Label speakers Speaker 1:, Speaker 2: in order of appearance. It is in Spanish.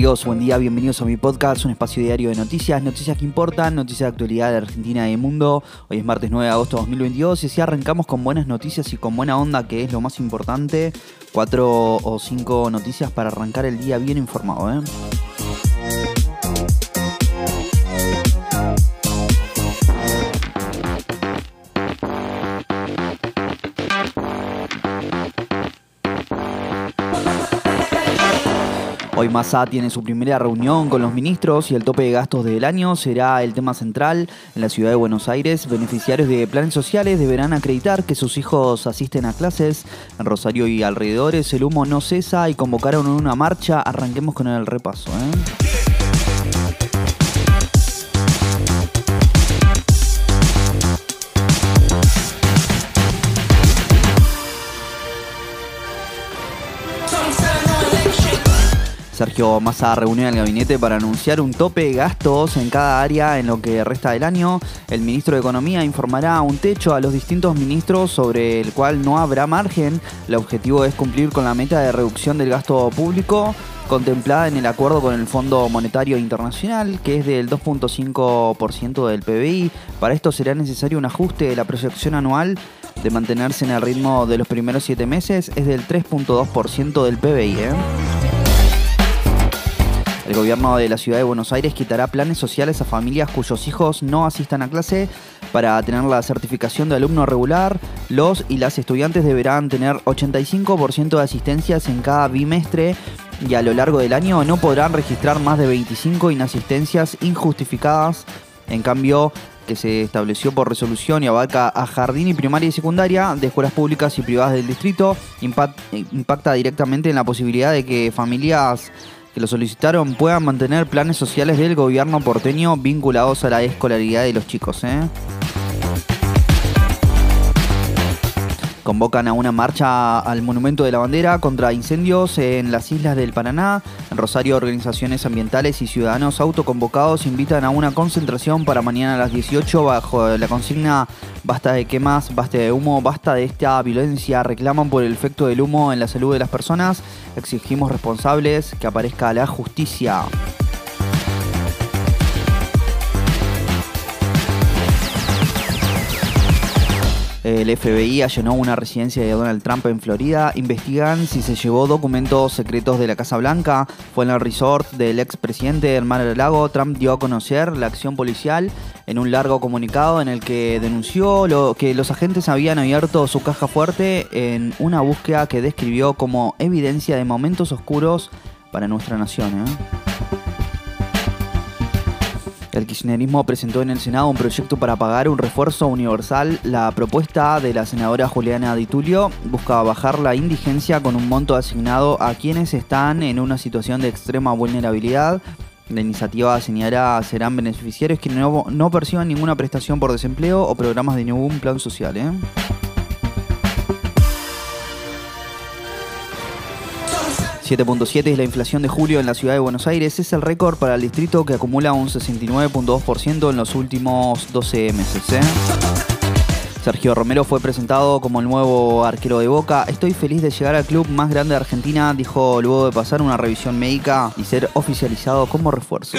Speaker 1: amigos? Buen día, bienvenidos a mi podcast, un espacio diario de noticias, noticias que importan, noticias de actualidad de Argentina y del mundo. Hoy es martes 9 de agosto de 2022 y así arrancamos con buenas noticias y con buena onda, que es lo más importante. Cuatro o cinco noticias para arrancar el día bien informado, ¿eh? Hoy Massa tiene su primera reunión con los ministros y el tope de gastos del año será el tema central. En la ciudad de Buenos Aires, beneficiarios de planes sociales deberán acreditar que sus hijos asisten a clases. En Rosario y alrededores el humo no cesa y convocaron una marcha. Arranquemos con el repaso. ¿eh? Sergio Massa reunió el gabinete para anunciar un tope de gastos en cada área en lo que resta del año. El ministro de Economía informará un techo a los distintos ministros sobre el cual no habrá margen. El objetivo es cumplir con la meta de reducción del gasto público contemplada en el acuerdo con el Fondo Monetario Internacional, que es del 2.5% del PBI. Para esto será necesario un ajuste de la proyección anual de mantenerse en el ritmo de los primeros siete meses, es del 3.2% del PBI. ¿eh? El gobierno de la ciudad de Buenos Aires quitará planes sociales a familias cuyos hijos no asistan a clase. Para tener la certificación de alumno regular, los y las estudiantes deberán tener 85% de asistencias en cada bimestre y a lo largo del año no podrán registrar más de 25 inasistencias injustificadas. En cambio, que se estableció por resolución y abarca a jardín y primaria y secundaria de escuelas públicas y privadas del distrito, impacta directamente en la posibilidad de que familias que lo solicitaron puedan mantener planes sociales del gobierno porteño vinculados a la escolaridad de los chicos. ¿eh? Convocan a una marcha al Monumento de la Bandera contra incendios en las islas del Paraná. En Rosario, organizaciones ambientales y ciudadanos autoconvocados invitan a una concentración para mañana a las 18 bajo la consigna Basta de quemas, basta de humo, basta de esta violencia. Reclaman por el efecto del humo en la salud de las personas. Exigimos responsables, que aparezca la justicia. El FBI allanó una residencia de Donald Trump en Florida. Investigan si se llevó documentos secretos de la Casa Blanca. Fue en el resort del expresidente del Mar del Lago. Trump dio a conocer la acción policial en un largo comunicado en el que denunció lo, que los agentes habían abierto su caja fuerte en una búsqueda que describió como evidencia de momentos oscuros para nuestra nación. ¿eh? El kirchnerismo presentó en el Senado un proyecto para pagar un refuerzo universal. La propuesta de la senadora Juliana Di Tulio buscaba bajar la indigencia con un monto asignado a quienes están en una situación de extrema vulnerabilidad. La iniciativa señala serán beneficiarios quienes no, no perciban ninguna prestación por desempleo o programas de ningún plan social. ¿eh? 7.7 es la inflación de julio en la ciudad de Buenos Aires. Es el récord para el distrito que acumula un 69.2% en los últimos 12 meses. ¿eh? Sergio Romero fue presentado como el nuevo arquero de Boca. Estoy feliz de llegar al club más grande de Argentina, dijo luego de pasar una revisión médica y ser oficializado como refuerzo.